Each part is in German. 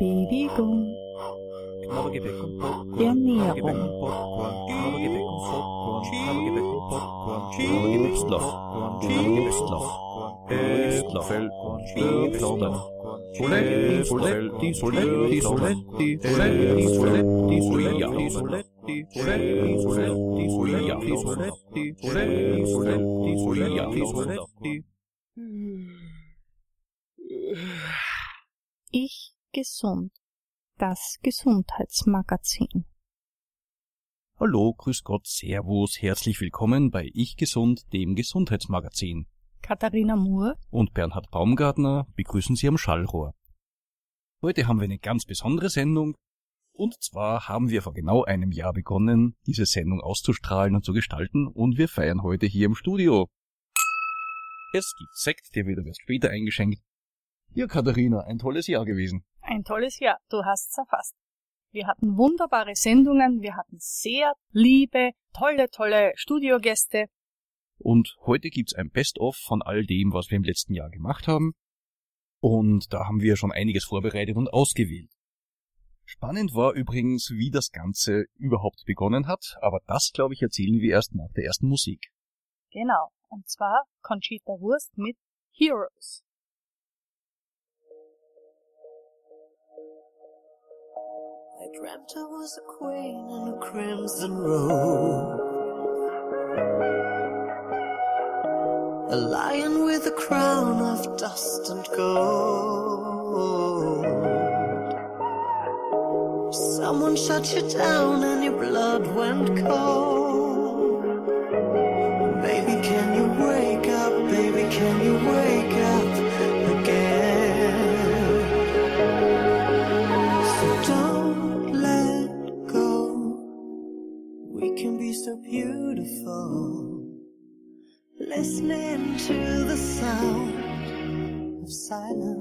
비비고 먹게 gesund. Das Gesundheitsmagazin. Hallo, grüß Gott, Servus, herzlich willkommen bei Ich Gesund, dem Gesundheitsmagazin. Katharina Moore, Und Bernhard Baumgartner begrüßen Sie am Schallrohr. Heute haben wir eine ganz besondere Sendung. Und zwar haben wir vor genau einem Jahr begonnen, diese Sendung auszustrahlen und zu gestalten. Und wir feiern heute hier im Studio. Es gibt Sekt, der wird erst später eingeschenkt. Ja, Katharina, ein tolles Jahr gewesen. Ein tolles Jahr, du hast's erfasst. Wir hatten wunderbare Sendungen, wir hatten sehr liebe, tolle, tolle Studiogäste. Und heute gibt's ein Best-of von all dem, was wir im letzten Jahr gemacht haben. Und da haben wir schon einiges vorbereitet und ausgewählt. Spannend war übrigens, wie das Ganze überhaupt begonnen hat, aber das, glaube ich, erzählen wir erst nach der ersten Musik. Genau, und zwar Conchita Wurst mit Heroes. I dreamt I was a queen in a crimson robe. A lion with a crown of dust and gold. Someone shut you down and your blood went cold. To the sound of silence.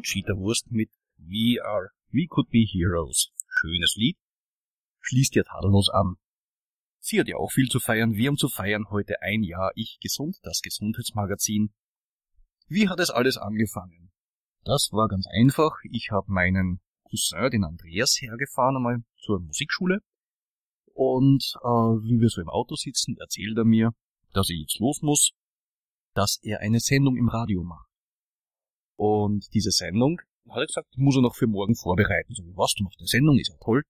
Conchita Wurst mit We Are, We Could Be Heroes. Schönes Lied. Schließt ja tadellos an. Sie hat ja auch viel zu feiern. Wir haben zu feiern heute ein Jahr Ich Gesund, das Gesundheitsmagazin. Wie hat es alles angefangen? Das war ganz einfach. Ich habe meinen Cousin, den Andreas, hergefahren einmal zur Musikschule. Und äh, wie wir so im Auto sitzen, erzählt er mir, dass ich jetzt los muss, dass er eine Sendung im Radio macht. Und diese Sendung, hat er gesagt, muss er noch für morgen vorbereiten. So, was, du machst eine Sendung, ist ja toll.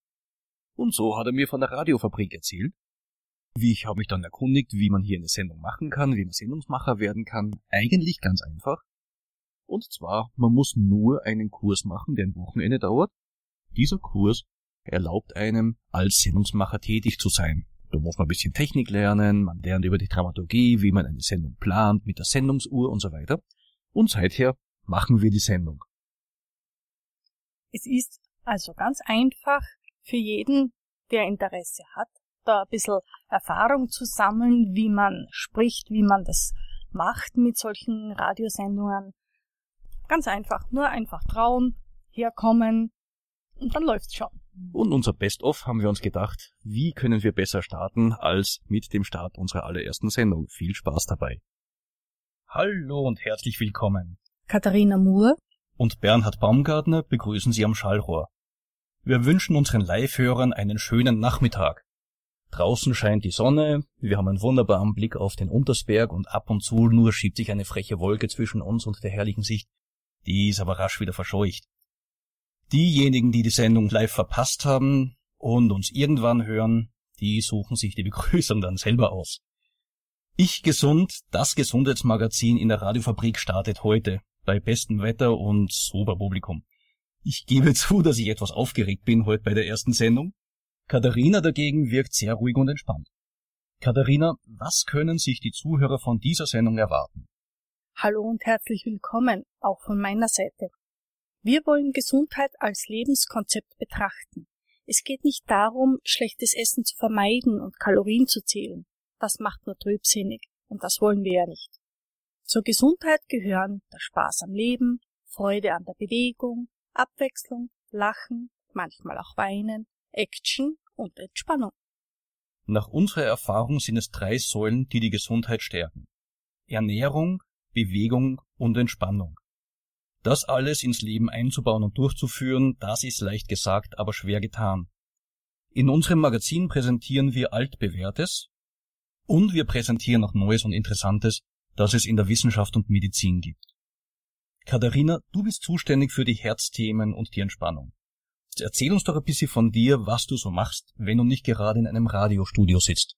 Und so hat er mir von der Radiofabrik erzählt. Wie ich habe mich dann erkundigt, wie man hier eine Sendung machen kann, wie man Sendungsmacher werden kann. Eigentlich ganz einfach. Und zwar, man muss nur einen Kurs machen, der ein Wochenende dauert. Dieser Kurs erlaubt einem, als Sendungsmacher tätig zu sein. Da muss man ein bisschen Technik lernen, man lernt über die Dramaturgie, wie man eine Sendung plant, mit der Sendungsuhr und so weiter. Und seither machen wir die Sendung. Es ist also ganz einfach für jeden, der Interesse hat, da ein bisschen Erfahrung zu sammeln, wie man spricht, wie man das macht mit solchen Radiosendungen. Ganz einfach, nur einfach trauen, herkommen und dann läuft's schon. Und unser Best-of haben wir uns gedacht, wie können wir besser starten als mit dem Start unserer allerersten Sendung. Viel Spaß dabei. Hallo und herzlich willkommen. Katharina Moore und Bernhard Baumgartner begrüßen Sie am Schallrohr. Wir wünschen unseren Live-Hörern einen schönen Nachmittag. Draußen scheint die Sonne, wir haben einen wunderbaren Blick auf den Untersberg und ab und zu nur schiebt sich eine freche Wolke zwischen uns und der herrlichen Sicht. Die ist aber rasch wieder verscheucht. Diejenigen, die die Sendung live verpasst haben und uns irgendwann hören, die suchen sich die Begrüßung dann selber aus. Ich gesund, das Gesundheitsmagazin in der Radiofabrik startet heute, bei bestem Wetter und super Publikum. Ich gebe zu, dass ich etwas aufgeregt bin heute bei der ersten Sendung, Katharina dagegen wirkt sehr ruhig und entspannt. Katharina, was können sich die Zuhörer von dieser Sendung erwarten? Hallo und herzlich willkommen, auch von meiner Seite. Wir wollen Gesundheit als Lebenskonzept betrachten. Es geht nicht darum, schlechtes Essen zu vermeiden und Kalorien zu zählen. Das macht nur trübsinnig, und das wollen wir ja nicht. Zur Gesundheit gehören der Spaß am Leben, Freude an der Bewegung, Abwechslung, Lachen, manchmal auch Weinen, Action und Entspannung. Nach unserer Erfahrung sind es drei Säulen, die die Gesundheit stärken. Ernährung, Bewegung und Entspannung. Das alles ins Leben einzubauen und durchzuführen, das ist leicht gesagt, aber schwer getan. In unserem Magazin präsentieren wir altbewährtes und wir präsentieren auch Neues und Interessantes, das es in der Wissenschaft und Medizin gibt. Katharina, du bist zuständig für die Herzthemen und die Entspannung. Erzähl uns doch ein bisschen von dir, was du so machst, wenn du nicht gerade in einem Radiostudio sitzt.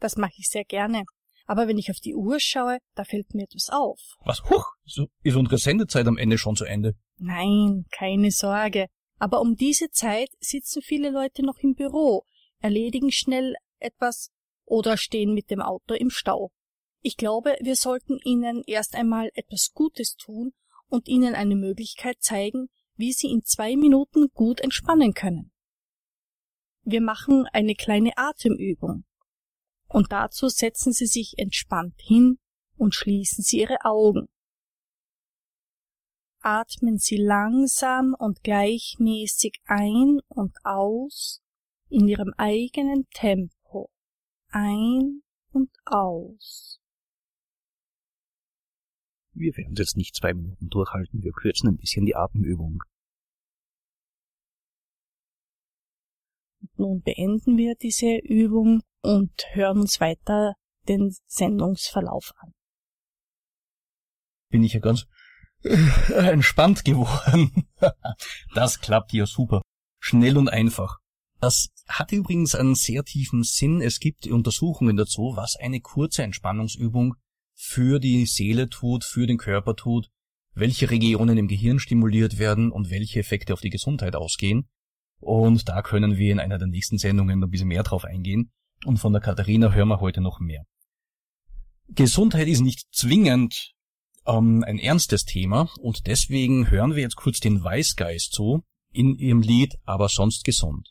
Das mache ich sehr gerne. Aber wenn ich auf die Uhr schaue, da fällt mir etwas auf. Was? Huch, so ist unsere Sendezeit am Ende schon zu Ende. Nein, keine Sorge. Aber um diese Zeit sitzen viele Leute noch im Büro, erledigen schnell etwas oder stehen mit dem Auto im Stau. Ich glaube, wir sollten ihnen erst einmal etwas Gutes tun und ihnen eine Möglichkeit zeigen, wie Sie in zwei Minuten gut entspannen können. Wir machen eine kleine Atemübung. Und dazu setzen Sie sich entspannt hin und schließen Sie Ihre Augen. Atmen Sie langsam und gleichmäßig ein und aus in Ihrem eigenen Tempo. Ein und aus. Wir werden jetzt nicht zwei Minuten durchhalten, wir kürzen ein bisschen die Atemübung. Nun beenden wir diese Übung und hören uns weiter den Sendungsverlauf an. Bin ich ja ganz äh, entspannt geworden. das klappt hier super. Schnell und einfach. Das hat übrigens einen sehr tiefen Sinn. Es gibt Untersuchungen dazu, was eine kurze Entspannungsübung für die Seele tut, für den Körper tut, welche Regionen im Gehirn stimuliert werden und welche Effekte auf die Gesundheit ausgehen. Und da können wir in einer der nächsten Sendungen ein bisschen mehr drauf eingehen. Und von der Katharina hören wir heute noch mehr. Gesundheit ist nicht zwingend ähm, ein ernstes Thema und deswegen hören wir jetzt kurz den Weißgeist zu in ihrem Lied Aber sonst gesund.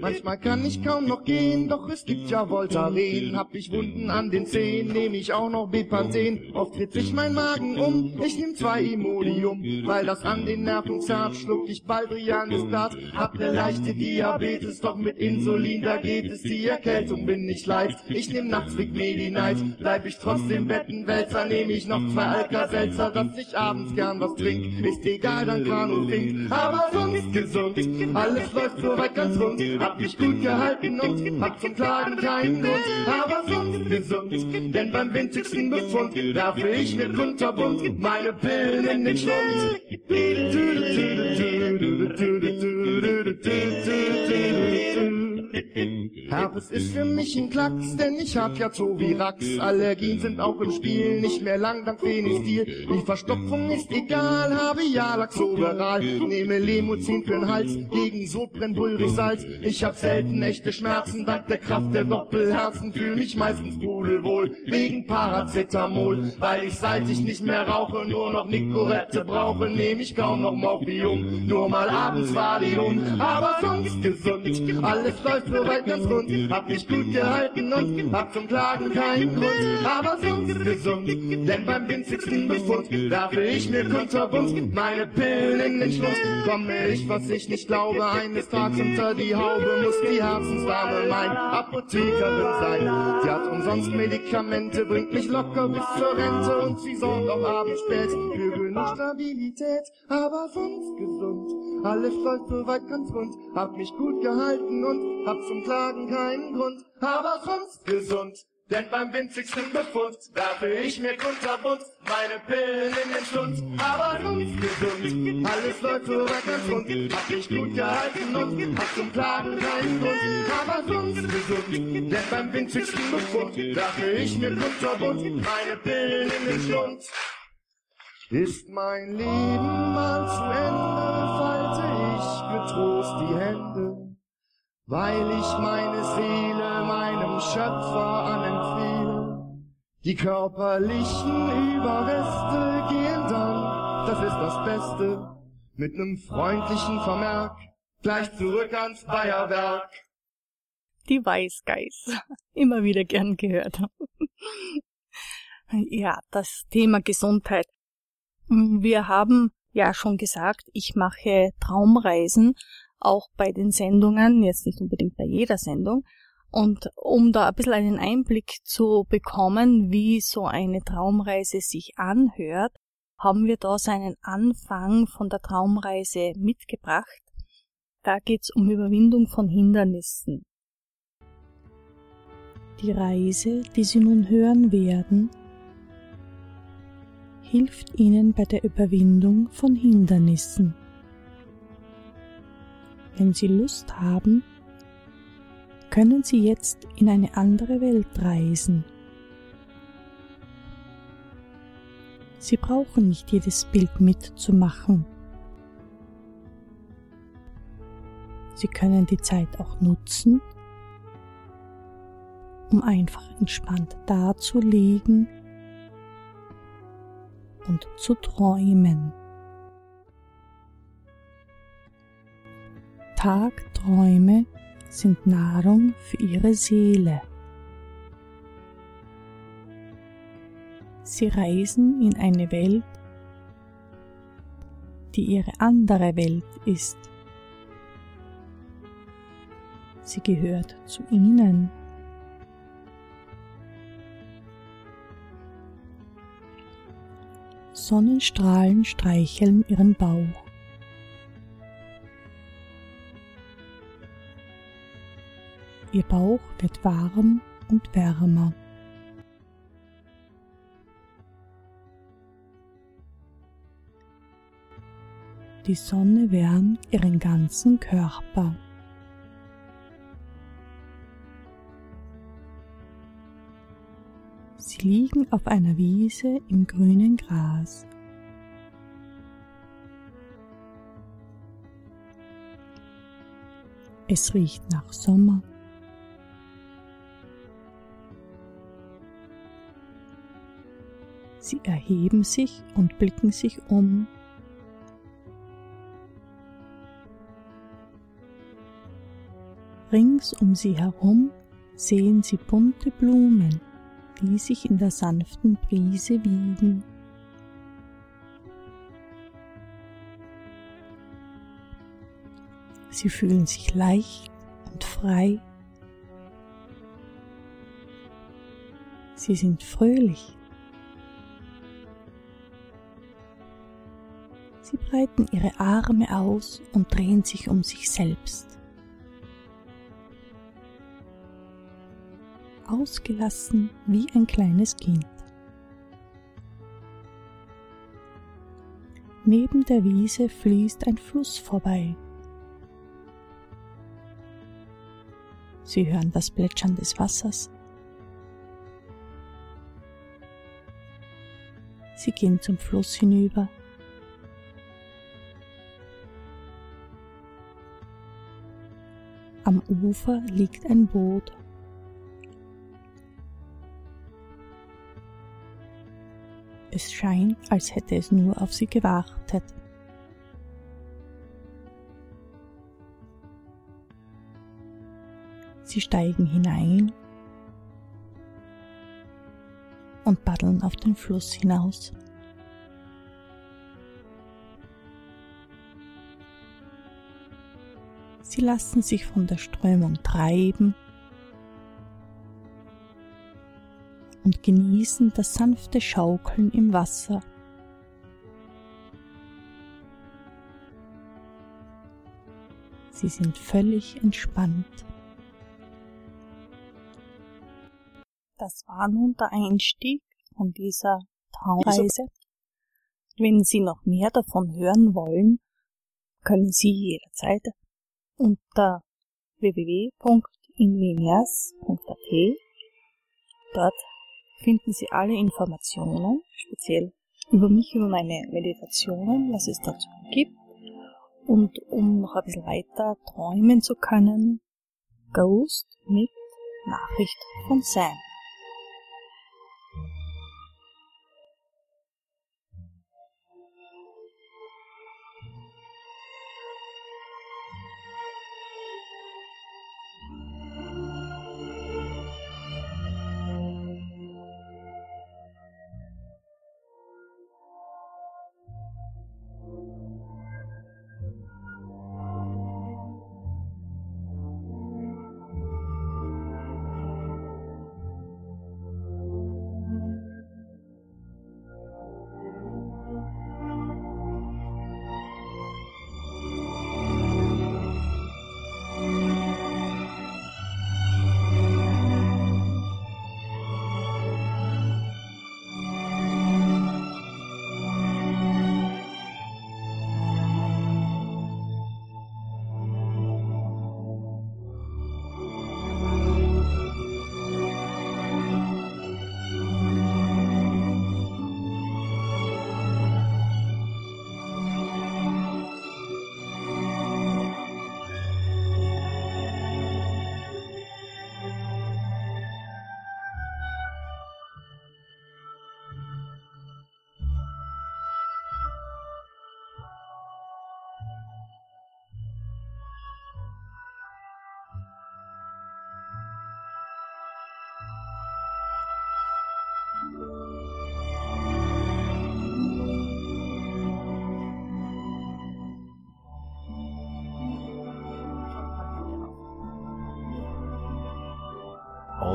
Manchmal kann ich kaum noch gehen, doch es gibt ja Voltaren. Hab ich Wunden an den Zehen, nehm ich auch noch Bepanthen. Oft dreht sich mein Magen um, ich nehm zwei Imodium. Weil das an den Nerven zerrt, schluck ich Baldrianistat. Hab ne leichte Diabetes, doch mit Insulin, da geht es. Die Erkältung bin nicht leid, ich nehm nachts Vic Medi-Night. Bleib ich trotzdem Bettenwälzer, nehm ich noch zwei Alka-Seltzer, dass ich abends gern was trink. Ist egal, dann Kanu trinkt, aber sonst gesund. Alles läuft so weit ganz ganz rund, hab mich gut gehalten und hab zum Klagen keinen Grund, aber sonst gesund, denn beim winzigsten Befund werfe ich mir kunterbunt meine Pillen in den Schlund. Herpes ist für mich ein Klacks, denn ich hab ja Zovirax. Allergien sind auch im Spiel, nicht mehr lang dank Phenestil. Die Verstopfung ist egal, habe ja Laxoberal. Nehme Lemozin für'n Hals, gegen Sodbrenn Salz. Ich hab selten echte Schmerzen, dank der Kraft der Doppelherzen. Fühl mich meistens pudelwohl, wegen Paracetamol. Weil ich seit ich nicht mehr rauche, nur noch Nicorette brauche, nehm ich kaum noch Morphium. Nur mal abends Valium, aber sonst gesund. Alles läuft soweit ganz rund, hab mich gut gehalten und hab zum Klagen keinen Grund, aber sonst gesund, denn beim winzigsten Befund werfe ich mir kunterbunt meine Pillen in den Schlund, komme ich, was ich nicht glaube, eines Tages unter die Haube, muss die Herzensdame mein Apothekerin sein. Sie hat umsonst Medikamente, bringt mich locker bis zur Rente und sie sorgt auch abends spät für genug Stabilität, aber sonst gesund. Alles läuft soweit ganz rund, hab mich gut gehalten und hab zum Klagen keinen Grund, aber sonst gesund. Denn beim winzigsten Befund werfe ich mir kunterbunt meine Pillen in den Schlund, aber sonst gesund. Alles läuft soweit ganz rund, hab mich gut gehalten und hab zum Klagen keinen Grund, aber sonst gesund. Denn beim winzigsten Befund werfe ich mir kunterbunt meine Pillen in den Schlund. Ist mein Leben mal zu Ende, ich getrost die Hände, weil ich meine Seele meinem Schöpfer anempfehle. Die körperlichen Überreste gehen dann, das ist das Beste, mit nem freundlichen Vermerk, gleich zurück ans Bayerwerk. Die Weißgeiß. Immer wieder gern gehört. ja, das Thema Gesundheit wir haben ja schon gesagt, ich mache Traumreisen, auch bei den Sendungen, jetzt nicht unbedingt bei jeder Sendung. Und um da ein bisschen einen Einblick zu bekommen, wie so eine Traumreise sich anhört, haben wir da so einen Anfang von der Traumreise mitgebracht. Da geht's um Überwindung von Hindernissen. Die Reise, die Sie nun hören werden, hilft ihnen bei der Überwindung von Hindernissen. Wenn Sie Lust haben, können Sie jetzt in eine andere Welt reisen. Sie brauchen nicht jedes Bild mitzumachen. Sie können die Zeit auch nutzen, um einfach entspannt dazulegen und zu träumen. Tagträume sind Nahrung für ihre Seele. Sie reisen in eine Welt, die ihre andere Welt ist. Sie gehört zu ihnen. Sonnenstrahlen streicheln ihren Bauch. Ihr Bauch wird warm und wärmer. Die Sonne wärmt ihren ganzen Körper. Sie liegen auf einer Wiese im grünen Gras. Es riecht nach Sommer. Sie erheben sich und blicken sich um. Rings um sie herum sehen sie bunte Blumen die sich in der sanften Brise wiegen. Sie fühlen sich leicht und frei. Sie sind fröhlich. Sie breiten ihre Arme aus und drehen sich um sich selbst. Ausgelassen wie ein kleines Kind. Neben der Wiese fließt ein Fluss vorbei. Sie hören das Plätschern des Wassers. Sie gehen zum Fluss hinüber. Am Ufer liegt ein Boot. Es scheint, als hätte es nur auf sie gewartet. Sie steigen hinein und paddeln auf den Fluss hinaus. Sie lassen sich von der Strömung treiben und genießen das sanfte Schaukeln im Wasser. Sie sind völlig entspannt. Das war nun der Einstieg von dieser Traumreise. Wenn Sie noch mehr davon hören wollen, können Sie jederzeit unter www.inlinias.at Dort finden Sie alle Informationen, speziell über mich, über meine Meditationen, was es dazu gibt. Und um noch ein bisschen weiter träumen zu können, Ghost mit Nachricht von Sam.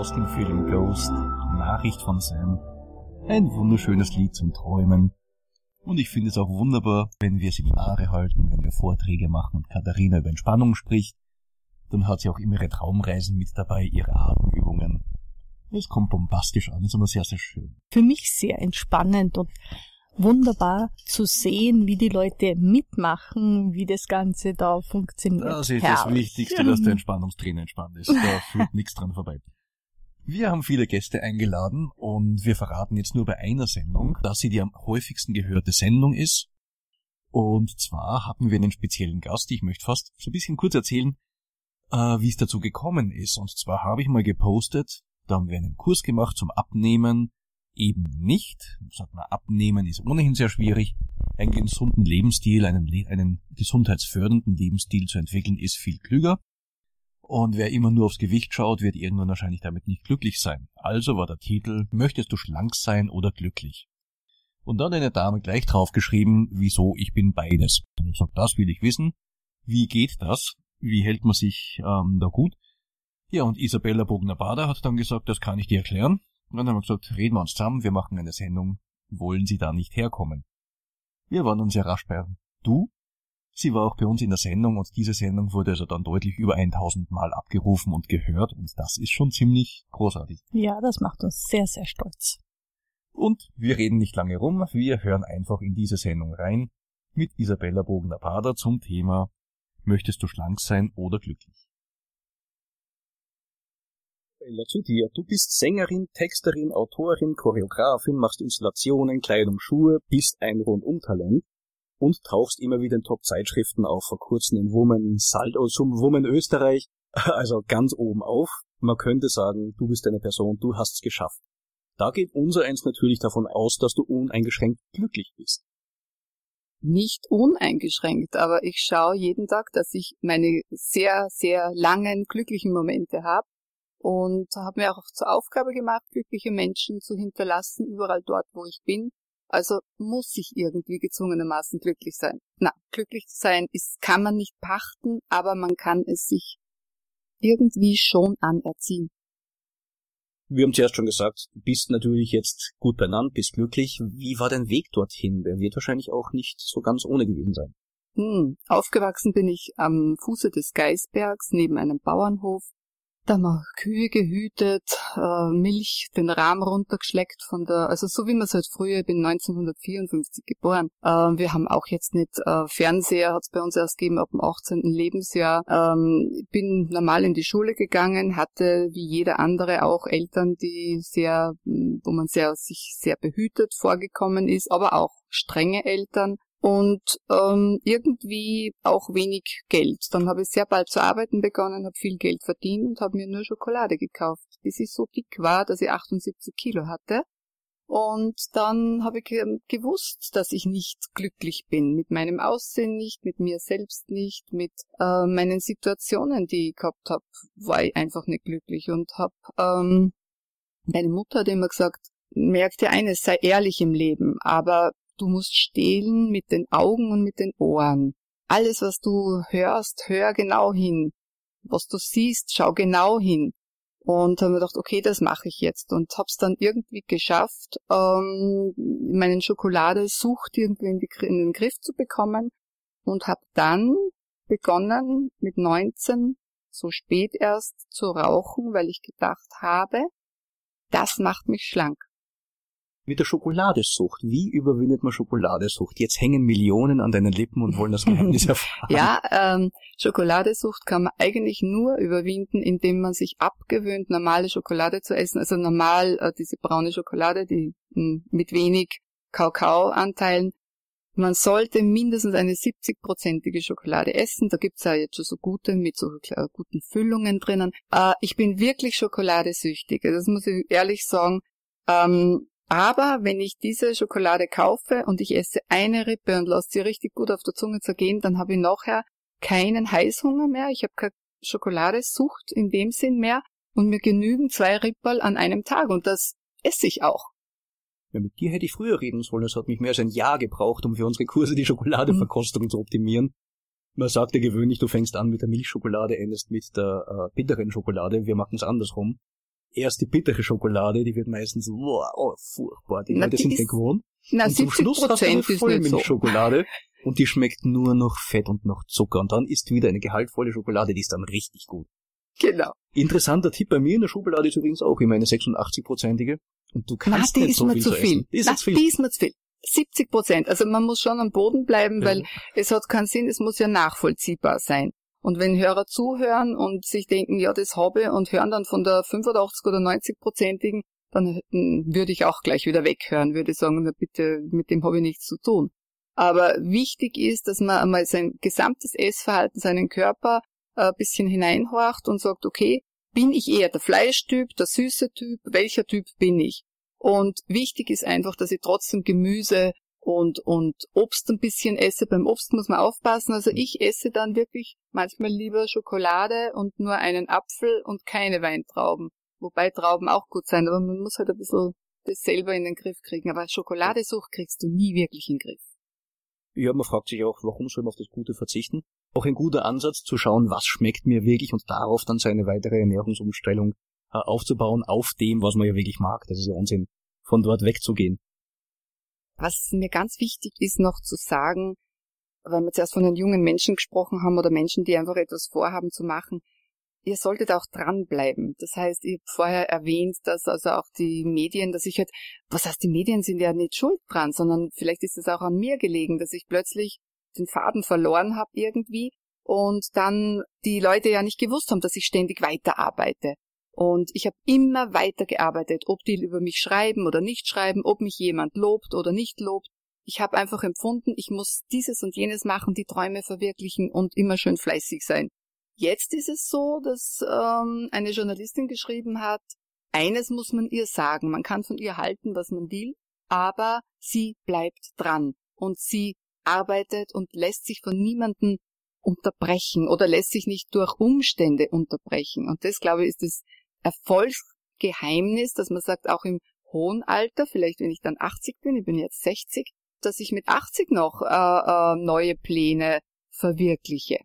Aus dem Film Ghost, Nachricht von Sam. Ein wunderschönes Lied zum Träumen. Und ich finde es auch wunderbar, wenn wir Seminare halten, wenn wir Vorträge machen und Katharina über Entspannung spricht, dann hat sie auch immer ihre Traumreisen mit dabei, ihre Atemübungen. Es kommt bombastisch an, ist immer sehr, sehr schön. Für mich sehr entspannend und wunderbar zu sehen, wie die Leute mitmachen, wie das Ganze da funktioniert. Das ist das Herrlich. Wichtigste, dass der Entspannungstrainer entspannt ist. Da führt nichts dran vorbei. Wir haben viele Gäste eingeladen und wir verraten jetzt nur bei einer Sendung, dass sie die am häufigsten gehörte Sendung ist. Und zwar hatten wir einen speziellen Gast. Ich möchte fast so ein bisschen kurz erzählen, äh, wie es dazu gekommen ist. Und zwar habe ich mal gepostet, da haben wir einen Kurs gemacht zum Abnehmen. Eben nicht. Sagt man, abnehmen ist ohnehin sehr schwierig. Einen gesunden Lebensstil, einen, einen gesundheitsfördernden Lebensstil zu entwickeln, ist viel klüger. Und wer immer nur aufs Gewicht schaut, wird irgendwann wahrscheinlich damit nicht glücklich sein. Also war der Titel, möchtest du schlank sein oder glücklich? Und dann eine Dame gleich draufgeschrieben, wieso ich bin beides. Und ich sag, das will ich wissen. Wie geht das? Wie hält man sich ähm, da gut? Ja, und Isabella Bogner-Bader hat dann gesagt, das kann ich dir erklären. Und dann haben wir gesagt, reden wir uns zusammen, wir machen eine Sendung. Wollen Sie da nicht herkommen? Wir waren dann sehr rasch bei Du Sie war auch bei uns in der Sendung und diese Sendung wurde also dann deutlich über 1000 Mal abgerufen und gehört und das ist schon ziemlich großartig. Ja, das macht uns sehr, sehr stolz. Und wir reden nicht lange rum, wir hören einfach in diese Sendung rein mit Isabella Bogner-Bader zum Thema Möchtest du schlank sein oder glücklich? Isabella, zu dir. Du bist Sängerin, Texterin, Autorin, Choreografin, machst Installationen, Kleidung, Schuhe, bist ein Rundumtalent und tauchst immer wieder in Top-Zeitschriften auf, vor kurzem in Woman, Saldo zum Woman Österreich, also ganz oben auf. Man könnte sagen, du bist eine Person, du hast's geschafft. Da geht unser eins natürlich davon aus, dass du uneingeschränkt glücklich bist. Nicht uneingeschränkt, aber ich schaue jeden Tag, dass ich meine sehr, sehr langen, glücklichen Momente habe und habe mir auch zur Aufgabe gemacht, glückliche Menschen zu hinterlassen, überall dort, wo ich bin. Also muss ich irgendwie gezwungenermaßen glücklich sein. Na, glücklich sein ist, kann man nicht pachten, aber man kann es sich irgendwie schon anerziehen. Wir haben zuerst schon gesagt, bist natürlich jetzt gut benannt, bist glücklich. Wie war dein Weg dorthin? Der wird wahrscheinlich auch nicht so ganz ohne gewesen sein. Hm, aufgewachsen bin ich am Fuße des Geisbergs neben einem Bauernhof da haben wir Kühe gehütet, äh, Milch den Rahmen runtergeschleckt von der, also so wie man es halt früher, ich bin 1954 geboren. Äh, wir haben auch jetzt nicht äh, Fernseher, hat es bei uns erst gegeben ab dem 18. Lebensjahr. Ähm, bin normal in die Schule gegangen, hatte wie jeder andere auch Eltern, die sehr, wo man sehr sich sehr behütet vorgekommen ist, aber auch strenge Eltern und ähm, irgendwie auch wenig Geld. Dann habe ich sehr bald zu arbeiten begonnen, habe viel Geld verdient und habe mir nur Schokolade gekauft, bis ich so dick war, dass ich 78 Kilo hatte. Und dann habe ich gewusst, dass ich nicht glücklich bin, mit meinem Aussehen nicht, mit mir selbst nicht, mit äh, meinen Situationen, die ich gehabt habe, war ich einfach nicht glücklich und habe ähm, meine Mutter hat immer gesagt, merk dir eines, sei ehrlich im Leben, aber Du musst stehlen mit den Augen und mit den Ohren. Alles, was du hörst, hör genau hin. Was du siehst, schau genau hin. Und habe mir gedacht, okay, das mache ich jetzt. Und hab's dann irgendwie geschafft, ähm, meinen Schokoladesucht irgendwie in, die, in den Griff zu bekommen. Und habe dann begonnen, mit 19, so spät erst, zu rauchen, weil ich gedacht habe, das macht mich schlank mit der Schokoladesucht. Wie überwindet man Schokoladesucht? Jetzt hängen Millionen an deinen Lippen und wollen das Geheimnis erfahren. ja, ähm, Schokoladesucht kann man eigentlich nur überwinden, indem man sich abgewöhnt, normale Schokolade zu essen. Also normal äh, diese braune Schokolade, die mh, hm, mit wenig Kakaoanteilen. Man sollte mindestens eine 70-prozentige Schokolade essen. Da gibt's ja jetzt schon so gute mit so äh, guten Füllungen drinnen. Äh, ich bin wirklich schokoladesüchtig. Das muss ich ehrlich sagen. Ähm, aber wenn ich diese Schokolade kaufe und ich esse eine Rippe und lasse sie richtig gut auf der Zunge zergehen, dann habe ich nachher keinen Heißhunger mehr. Ich habe keine Schokoladesucht in dem Sinn mehr und mir genügen zwei Ripperl an einem Tag und das esse ich auch. Ja, mit dir hätte ich früher reden sollen. Es hat mich mehr als ein Jahr gebraucht, um für unsere Kurse die Schokoladeverkostung mhm. zu optimieren. Man sagt ja gewöhnlich, du fängst an mit der Milchschokolade, endest mit der äh, bitteren Schokolade. Wir machen es andersrum erst die bittere Schokolade, die wird meistens, wow, oh, furchtbar, die na, Leute die sind ist, gewohnt. Na, und zum Schluss hast du eine Vollmilchschokolade so. und die schmeckt nur noch Fett und noch Zucker und dann ist wieder eine gehaltvolle Schokolade, die ist dann richtig gut. Genau. Interessanter Tipp bei mir in der Schokolade ist übrigens auch immer eine 86-prozentige und du kannst na, nicht so viel zu viel. Die ist na, viel. Die ist mir zu viel. 70 Prozent. Also man muss schon am Boden bleiben, ja. weil es hat keinen Sinn, es muss ja nachvollziehbar sein. Und wenn Hörer zuhören und sich denken, ja, das habe und hören dann von der 85 oder 90-prozentigen, dann hm, würde ich auch gleich wieder weghören, würde sagen, na bitte, mit dem habe ich nichts zu tun. Aber wichtig ist, dass man einmal sein gesamtes Essverhalten, seinen Körper ein äh, bisschen hineinhorcht und sagt, okay, bin ich eher der Fleischtyp, der süße Typ, welcher Typ bin ich? Und wichtig ist einfach, dass ich trotzdem Gemüse und, und Obst ein bisschen esse. Beim Obst muss man aufpassen. Also ich esse dann wirklich manchmal lieber Schokolade und nur einen Apfel und keine Weintrauben. Wobei Trauben auch gut sein, aber man muss halt ein bisschen das selber in den Griff kriegen. Aber Schokoladesucht kriegst du nie wirklich in den Griff. Ja, man fragt sich auch, warum soll man auf das Gute verzichten? Auch ein guter Ansatz zu schauen, was schmeckt mir wirklich und darauf dann seine weitere Ernährungsumstellung äh, aufzubauen auf dem, was man ja wirklich mag. Das ist ja Unsinn, von dort wegzugehen. Was mir ganz wichtig ist noch zu sagen, weil wir zuerst von den jungen Menschen gesprochen haben oder Menschen, die einfach etwas vorhaben zu machen, ihr solltet auch dranbleiben. Das heißt, ich habe vorher erwähnt, dass also auch die Medien, dass ich halt, was heißt, die Medien sind ja nicht schuld dran, sondern vielleicht ist es auch an mir gelegen, dass ich plötzlich den Faden verloren habe irgendwie und dann die Leute ja nicht gewusst haben, dass ich ständig weiterarbeite. Und ich habe immer weitergearbeitet, ob die über mich schreiben oder nicht schreiben, ob mich jemand lobt oder nicht lobt. Ich habe einfach empfunden, ich muss dieses und jenes machen, die Träume verwirklichen und immer schön fleißig sein. Jetzt ist es so, dass ähm, eine Journalistin geschrieben hat, eines muss man ihr sagen, man kann von ihr halten, was man will, aber sie bleibt dran und sie arbeitet und lässt sich von niemandem unterbrechen oder lässt sich nicht durch Umstände unterbrechen. Und das, glaube ich, ist das Erfolgsgeheimnis, dass man sagt, auch im hohen Alter, vielleicht wenn ich dann 80 bin, ich bin jetzt 60, dass ich mit 80 noch äh, äh, neue Pläne verwirkliche.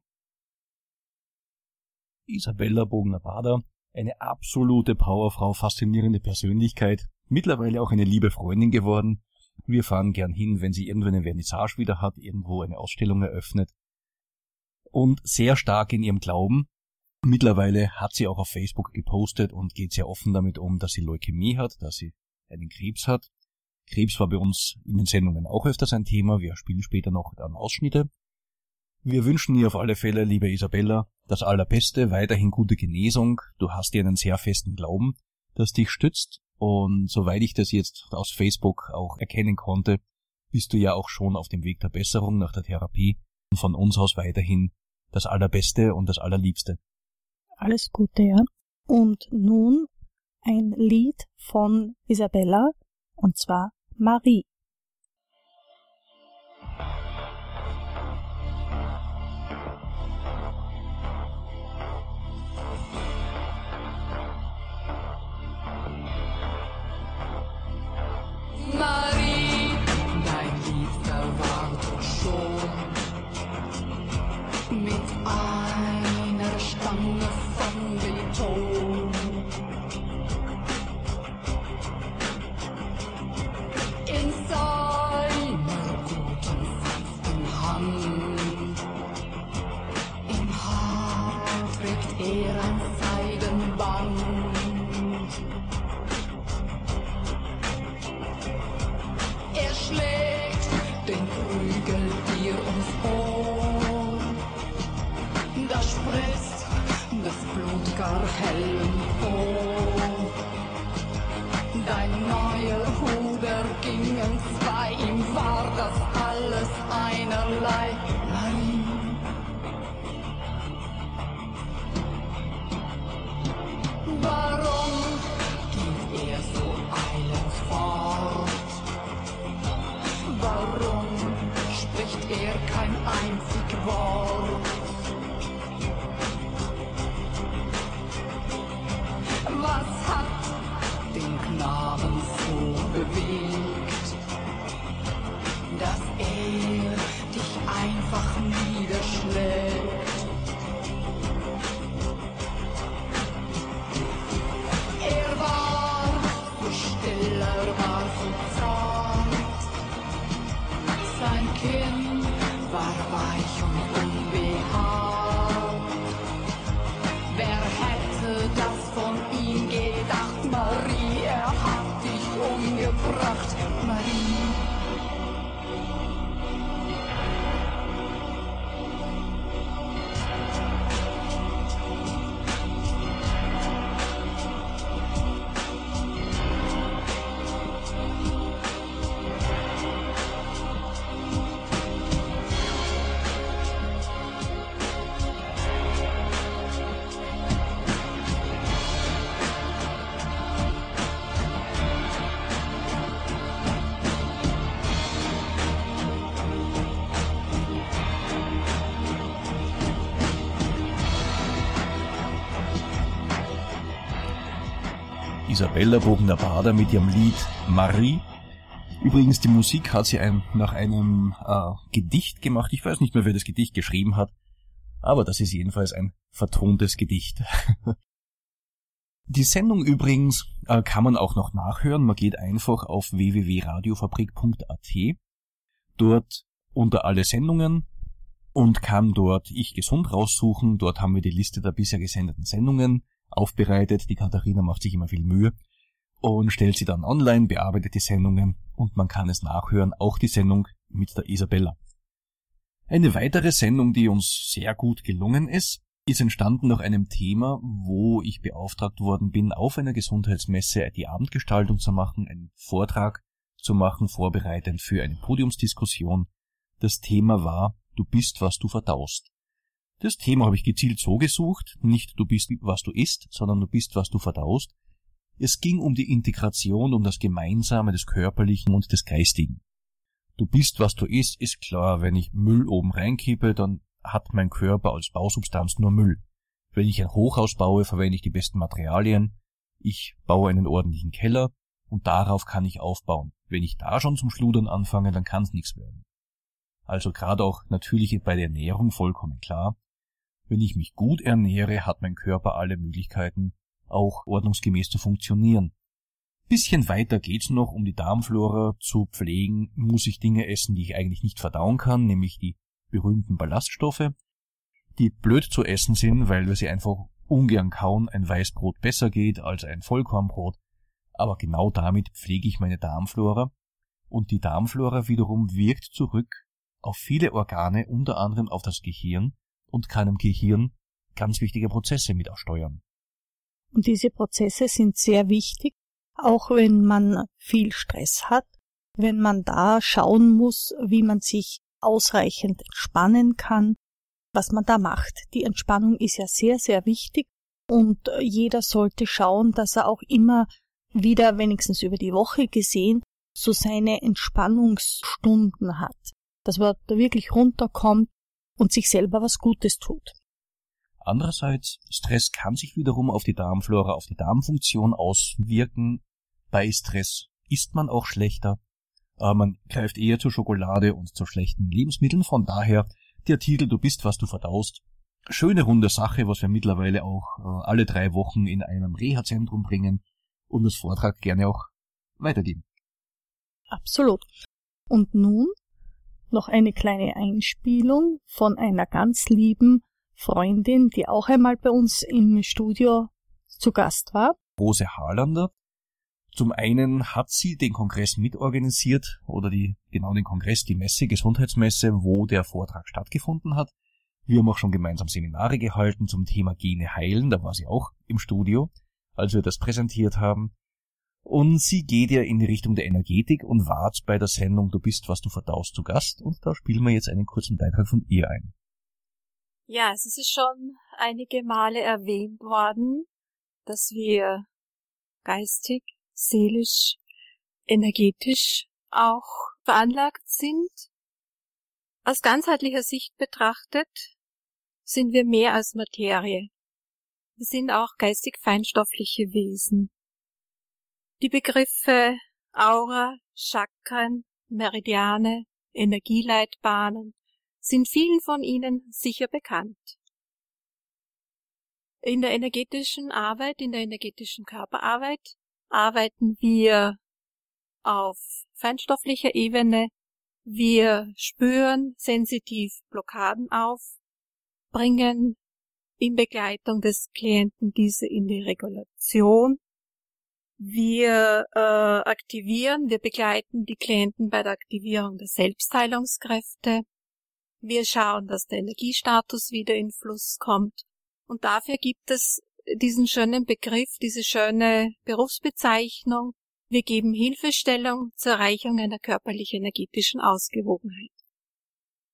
Isabella Bogner-Bader, eine absolute Powerfrau, faszinierende Persönlichkeit, mittlerweile auch eine liebe Freundin geworden. Wir fahren gern hin, wenn sie irgendwo eine Vernissage wieder hat, irgendwo eine Ausstellung eröffnet. Und sehr stark in ihrem Glauben. Mittlerweile hat sie auch auf Facebook gepostet und geht sehr offen damit um, dass sie Leukämie hat, dass sie einen Krebs hat. Krebs war bei uns in den Sendungen auch öfters ein Thema. Wir spielen später noch dann Ausschnitte. Wir wünschen dir auf alle Fälle, liebe Isabella, das Allerbeste, weiterhin gute Genesung. Du hast dir einen sehr festen Glauben, das dich stützt. Und soweit ich das jetzt aus Facebook auch erkennen konnte, bist du ja auch schon auf dem Weg der Besserung nach der Therapie. Und von uns aus weiterhin das Allerbeste und das Allerliebste. Alles Gute, ja. Und nun ein Lied von Isabella, und zwar Marie. Isabella Bogner-Bader mit ihrem Lied Marie. Übrigens, die Musik hat sie ein, nach einem äh, Gedicht gemacht. Ich weiß nicht mehr, wer das Gedicht geschrieben hat, aber das ist jedenfalls ein vertontes Gedicht. Die Sendung übrigens äh, kann man auch noch nachhören. Man geht einfach auf www.radiofabrik.at. Dort unter alle Sendungen und kann dort Ich gesund raussuchen. Dort haben wir die Liste der bisher gesendeten Sendungen aufbereitet. Die Katharina macht sich immer viel Mühe und stellt sie dann online, bearbeitet die Sendungen und man kann es nachhören, auch die Sendung mit der Isabella. Eine weitere Sendung, die uns sehr gut gelungen ist, ist entstanden nach einem Thema, wo ich beauftragt worden bin, auf einer Gesundheitsmesse die Abendgestaltung zu machen, einen Vortrag zu machen, vorbereitend für eine Podiumsdiskussion. Das Thema war Du bist, was du verdaust. Das Thema habe ich gezielt so gesucht, nicht du bist, was du isst, sondern du bist, was du verdaust. Es ging um die Integration, um das Gemeinsame des Körperlichen und des Geistigen. Du bist, was du isst, ist klar, wenn ich Müll oben reinkippe, dann hat mein Körper als Bausubstanz nur Müll. Wenn ich ein Hochhaus baue, verwende ich die besten Materialien, ich baue einen ordentlichen Keller und darauf kann ich aufbauen. Wenn ich da schon zum Schludern anfange, dann kann es nichts werden. Also gerade auch natürlich bei der Ernährung vollkommen klar. Wenn ich mich gut ernähre, hat mein Körper alle Möglichkeiten, auch ordnungsgemäß zu funktionieren. Bisschen weiter geht's noch, um die Darmflora. Zu pflegen, muss ich Dinge essen, die ich eigentlich nicht verdauen kann, nämlich die berühmten Ballaststoffe, die blöd zu essen sind, weil wir sie einfach ungern kauen, ein Weißbrot besser geht als ein Vollkornbrot, aber genau damit pflege ich meine Darmflora. Und die Darmflora wiederum wirkt zurück auf viele Organe, unter anderem auf das Gehirn und kann im Gehirn ganz wichtige Prozesse mit steuern. Und diese Prozesse sind sehr wichtig, auch wenn man viel Stress hat, wenn man da schauen muss, wie man sich ausreichend entspannen kann, was man da macht. Die Entspannung ist ja sehr, sehr wichtig und jeder sollte schauen, dass er auch immer wieder, wenigstens über die Woche gesehen, so seine Entspannungsstunden hat dass man da wirklich runterkommt und sich selber was Gutes tut. Andererseits, Stress kann sich wiederum auf die Darmflora, auf die Darmfunktion auswirken. Bei Stress isst man auch schlechter, man greift eher zur Schokolade und zu schlechten Lebensmitteln. Von daher der Titel Du bist, was du verdaust. Schöne runde Sache, was wir mittlerweile auch äh, alle drei Wochen in einem Reha-Zentrum bringen und das Vortrag gerne auch weitergeben. Absolut. Und nun noch eine kleine Einspielung von einer ganz lieben Freundin, die auch einmal bei uns im Studio zu Gast war. Rose Harlander. Zum einen hat sie den Kongress mitorganisiert oder die, genau den Kongress, die Messe, Gesundheitsmesse, wo der Vortrag stattgefunden hat. Wir haben auch schon gemeinsam Seminare gehalten zum Thema Gene heilen, da war sie auch im Studio, als wir das präsentiert haben. Und sie geht ja in die Richtung der Energetik und wart bei der Sendung Du bist, was du verdaust zu Gast. Und da spielen wir jetzt einen kurzen Beitrag von ihr ein. Ja, es ist schon einige Male erwähnt worden, dass wir geistig, seelisch, energetisch auch veranlagt sind. Aus ganzheitlicher Sicht betrachtet sind wir mehr als Materie. Wir sind auch geistig feinstoffliche Wesen. Die Begriffe Aura, Chakren, Meridiane, Energieleitbahnen sind vielen von Ihnen sicher bekannt. In der energetischen Arbeit, in der energetischen Körperarbeit arbeiten wir auf feinstofflicher Ebene. Wir spüren sensitiv Blockaden auf, bringen in Begleitung des Klienten diese in die Regulation wir äh, aktivieren, wir begleiten die Klienten bei der Aktivierung der Selbstheilungskräfte. Wir schauen, dass der Energiestatus wieder in Fluss kommt. Und dafür gibt es diesen schönen Begriff, diese schöne Berufsbezeichnung. Wir geben Hilfestellung zur Erreichung einer körperlich-energetischen Ausgewogenheit.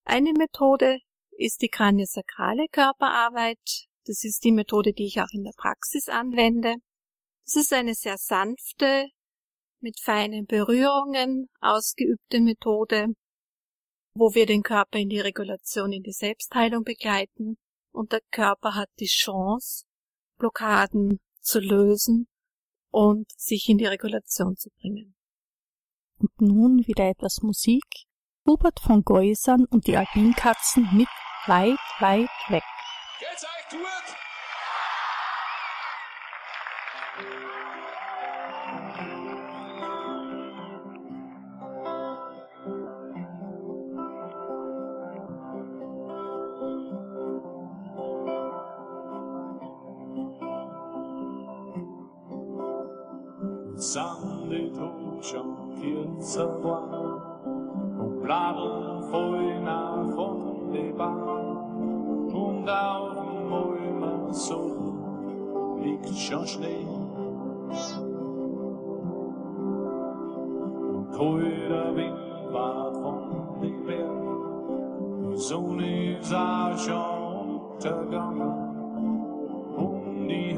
Eine Methode ist die kraniosakrale Körperarbeit. Das ist die Methode, die ich auch in der Praxis anwende. Es ist eine sehr sanfte, mit feinen Berührungen ausgeübte Methode, wo wir den Körper in die Regulation, in die Selbstheilung begleiten und der Körper hat die Chance, Blockaden zu lösen und sich in die Regulation zu bringen. Und nun wieder etwas Musik. Hubert von Geusern und die Albinkatzen mit weit, weit weg. Geht's euch gut? War und Bladeln voll nach von der Bahn und auf dem Bäumen so liegt schon Schnee. Und kalter Wind war von den Bergen, die Sonne auch schon untergegangen und die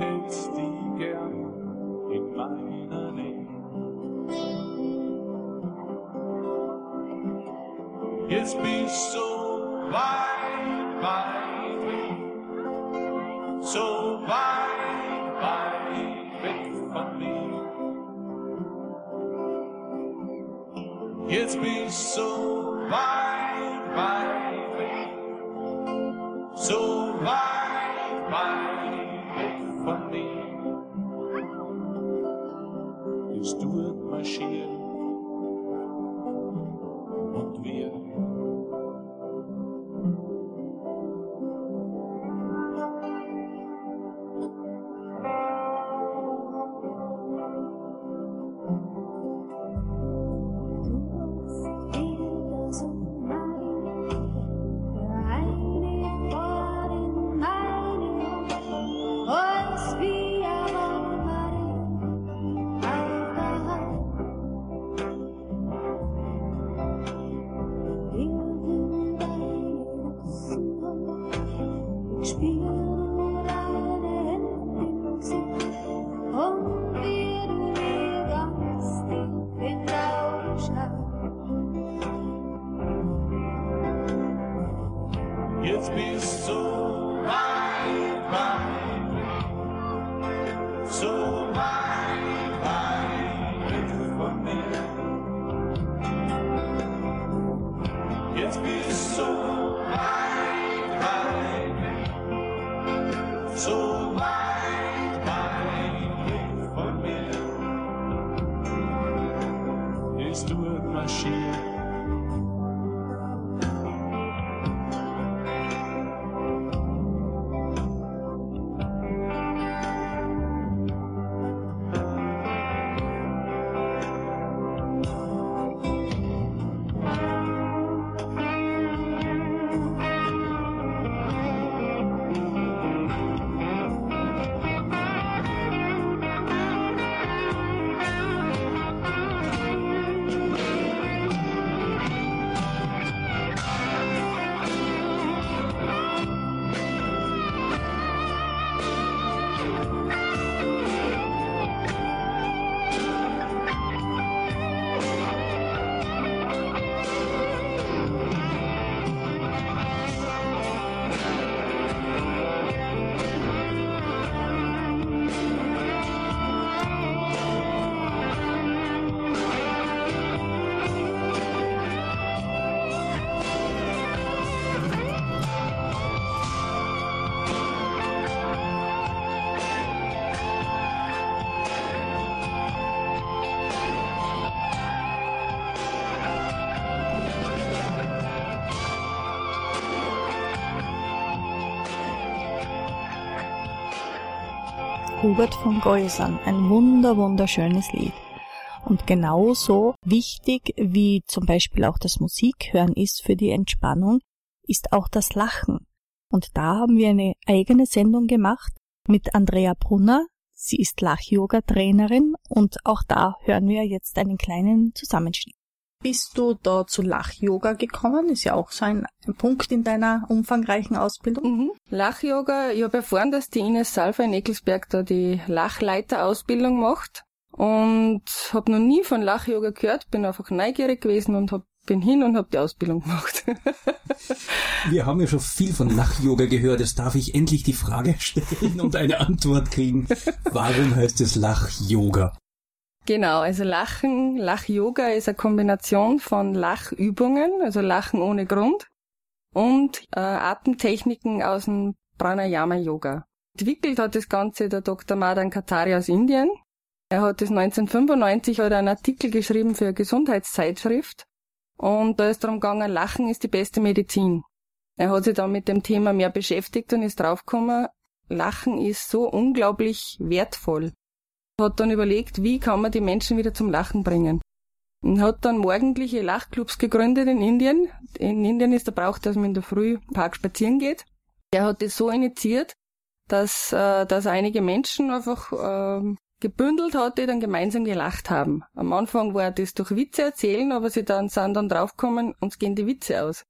Jetzt bist du so weit, weit weg, so weit, weit weg von mir. Jetzt bist du so weit, Hubert von Geusern. Ein wunder, wunderschönes Lied. Und genauso wichtig wie zum Beispiel auch das Musikhören ist für die Entspannung, ist auch das Lachen. Und da haben wir eine eigene Sendung gemacht mit Andrea Brunner. Sie ist Lach-Yoga-Trainerin und auch da hören wir jetzt einen kleinen Zusammenschnitt. Bist du da zu Lach-Yoga gekommen? Ist ja auch so ein, ein Punkt in deiner umfangreichen Ausbildung. Mhm. Lach-Yoga, ich habe erfahren, dass die Ines Salva in Eckelsberg da die Lachleiter-Ausbildung macht und habe noch nie von Lach-Yoga gehört, bin einfach neugierig gewesen und hab, bin hin und habe die Ausbildung gemacht. Wir haben ja schon viel von Lach-Yoga gehört. Jetzt darf ich endlich die Frage stellen und eine Antwort kriegen. Warum heißt es Lach-Yoga? Genau, also Lachen, Lach-Yoga ist eine Kombination von Lachübungen, also Lachen ohne Grund, und äh, Atemtechniken aus dem Pranayama-Yoga. Entwickelt hat das Ganze der Dr. Madan Katari aus Indien. Er hat das 1995 hat er einen Artikel geschrieben für eine Gesundheitszeitschrift und da ist darum gegangen, Lachen ist die beste Medizin. Er hat sich dann mit dem Thema mehr beschäftigt und ist draufgekommen, Lachen ist so unglaublich wertvoll. Hat dann überlegt, wie kann man die Menschen wieder zum Lachen bringen. Und hat dann morgendliche Lachclubs gegründet in Indien. In Indien ist der Brauch, dass man in der Früh im Park spazieren geht. Er hat das so initiiert, dass, äh, dass einige Menschen einfach äh, gebündelt hat, die dann gemeinsam gelacht haben. Am Anfang war das durch Witze erzählen, aber sie dann sind dann draufgekommen, uns gehen die Witze aus.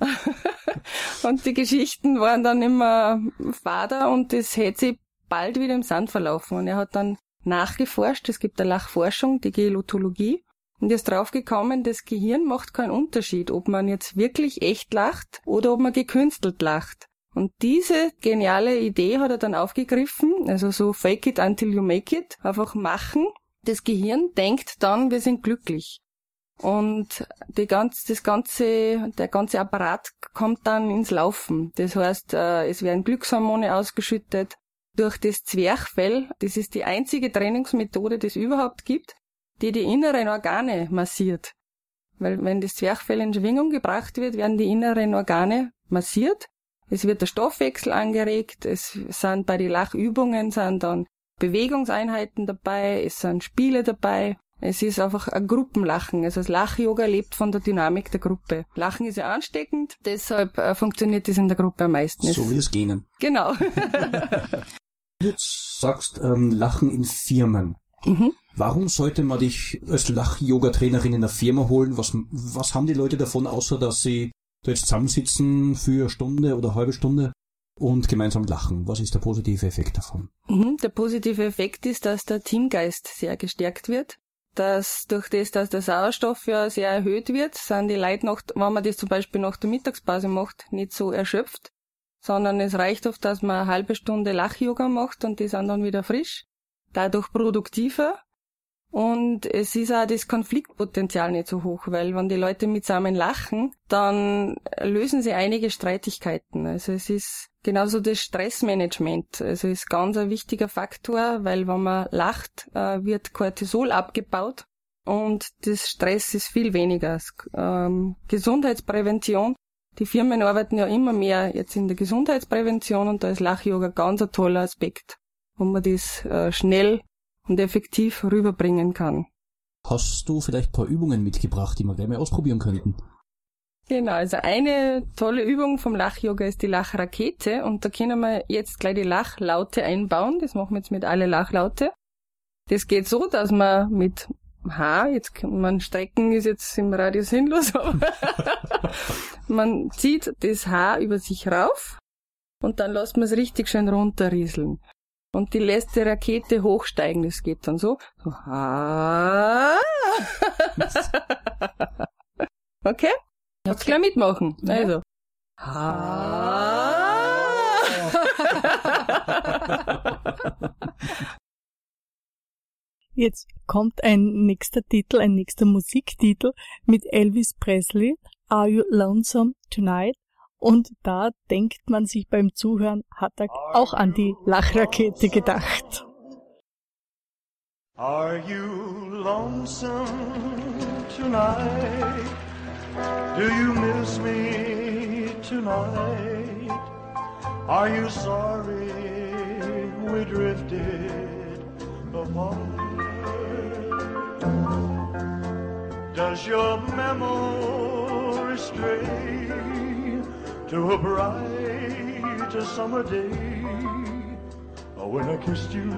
und die Geschichten waren dann immer fader und das hätte sich bald wieder im Sand verlaufen. Und er hat dann nachgeforscht, es gibt eine Lachforschung, die Gelotologie, und ist draufgekommen, das Gehirn macht keinen Unterschied, ob man jetzt wirklich echt lacht oder ob man gekünstelt lacht. Und diese geniale Idee hat er dann aufgegriffen, also so fake it until you make it, einfach machen. Das Gehirn denkt dann, wir sind glücklich. Und die ganz, das ganze, der ganze Apparat kommt dann ins Laufen. Das heißt, äh, es werden Glückshormone ausgeschüttet durch das Zwerchfell. Das ist die einzige Trainingsmethode, die es überhaupt gibt, die die inneren Organe massiert. Weil wenn das Zwerchfell in Schwingung gebracht wird, werden die inneren Organe massiert. Es wird der Stoffwechsel angeregt. Es sind bei den Lachübungen sind dann Bewegungseinheiten dabei. Es sind Spiele dabei. Es ist einfach ein Gruppenlachen. Also das Lach-Yoga lebt von der Dynamik der Gruppe. Lachen ist ja ansteckend, deshalb äh, funktioniert das in der Gruppe am meisten. So wie das Genen. Genau. du sagst ähm, Lachen in Firmen. Mhm. Warum sollte man dich als Lach-Yoga-Trainerin in einer Firma holen? Was, was haben die Leute davon, außer dass sie da jetzt zusammensitzen für eine Stunde oder eine halbe Stunde und gemeinsam lachen? Was ist der positive Effekt davon? Mhm. Der positive Effekt ist, dass der Teamgeist sehr gestärkt wird dass durch das, dass der Sauerstoff ja sehr erhöht wird, sind die Leute noch, wenn man das zum Beispiel nach der Mittagspause macht, nicht so erschöpft, sondern es reicht oft, dass man eine halbe Stunde Lach-Yoga macht und die sind dann wieder frisch, dadurch produktiver und es ist auch das Konfliktpotenzial nicht so hoch, weil wenn die Leute mitsammen lachen, dann lösen sie einige Streitigkeiten. Also es ist genauso das Stressmanagement. Also ist ganz ein wichtiger Faktor, weil wenn man lacht, äh, wird Cortisol abgebaut und das Stress ist viel weniger. Ähm, Gesundheitsprävention. Die Firmen arbeiten ja immer mehr jetzt in der Gesundheitsprävention und da ist Lach-Yoga ganz ein toller Aspekt, wo man das äh, schnell und effektiv rüberbringen kann. Hast du vielleicht ein paar Übungen mitgebracht, die wir gerne mal ausprobieren könnten? Genau, also eine tolle Übung vom Lach-Yoga ist die Lachrakete und da können wir jetzt gleich die Lachlaute einbauen. Das machen wir jetzt mit alle Lachlaute. Das geht so, dass man mit H, jetzt kann man strecken ist jetzt im Radio sinnlos, aber man zieht das H über sich rauf und dann lässt man es richtig schön runterrieseln und die lässt die Rakete hochsteigen. Das geht dann so. so okay? Jetzt okay. gleich mitmachen. Ja. Also. Jetzt kommt ein nächster Titel, ein nächster Musiktitel mit Elvis Presley, Are You Lonesome Tonight? Und da denkt man sich beim Zuhören, hat er auch an die Lachrakete gedacht. Are you lonesome tonight? Do you miss me tonight? Are you sorry we drifted apart? Does your memory stray? to a bright summer day when I kissed you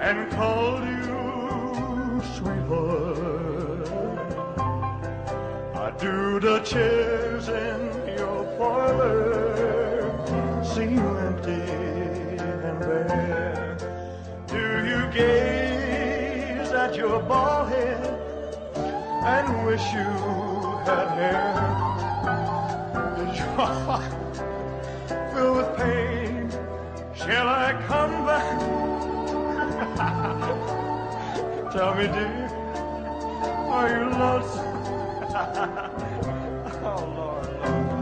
and called you sweetheart. I do the chairs in your parlor seem empty and bare. Do you gaze at your head and wish you had hair? filled with pain. Shall I come back? Tell me, dear, are you lost? oh, Lord, Lord.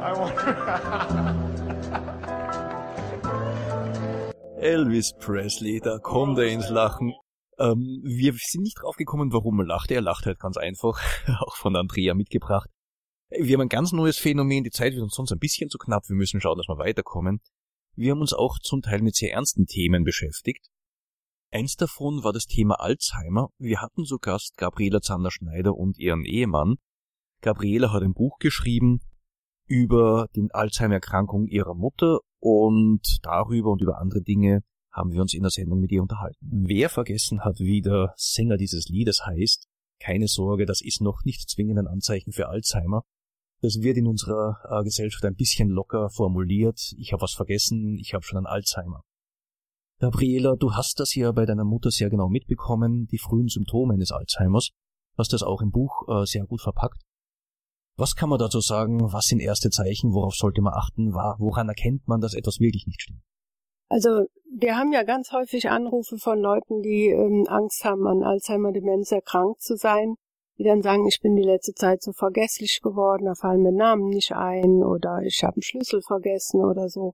I wonder. Elvis Presley, da kommt er ins Lachen. Ähm, wir sind nicht draufgekommen, warum er lacht. Er lacht halt ganz einfach, auch von Andrea mitgebracht. Wir haben ein ganz neues Phänomen, die Zeit wird uns sonst ein bisschen zu knapp, wir müssen schauen, dass wir weiterkommen. Wir haben uns auch zum Teil mit sehr ernsten Themen beschäftigt. Eins davon war das Thema Alzheimer. Wir hatten zu Gast Gabriela Zander-Schneider und ihren Ehemann. Gabriela hat ein Buch geschrieben über die Alzheimer-Erkrankung ihrer Mutter und darüber und über andere Dinge haben wir uns in der Sendung mit ihr unterhalten. Wer vergessen hat, wie der Sänger dieses Liedes heißt, keine Sorge, das ist noch nicht zwingend ein Anzeichen für Alzheimer. Das wird in unserer äh, Gesellschaft ein bisschen locker formuliert. Ich habe was vergessen, ich habe schon ein Alzheimer. Gabriela, du hast das ja bei deiner Mutter sehr genau mitbekommen, die frühen Symptome eines Alzheimers, hast das auch im Buch äh, sehr gut verpackt. Was kann man dazu sagen? Was sind erste Zeichen? Worauf sollte man achten? Woran erkennt man, dass etwas wirklich nicht stimmt? Also wir haben ja ganz häufig Anrufe von Leuten, die ähm, Angst haben, an Alzheimer-Demenz erkrankt zu sein, die dann sagen, ich bin die letzte Zeit so vergesslich geworden, da fallen mir Namen nicht ein oder ich habe einen Schlüssel vergessen oder so.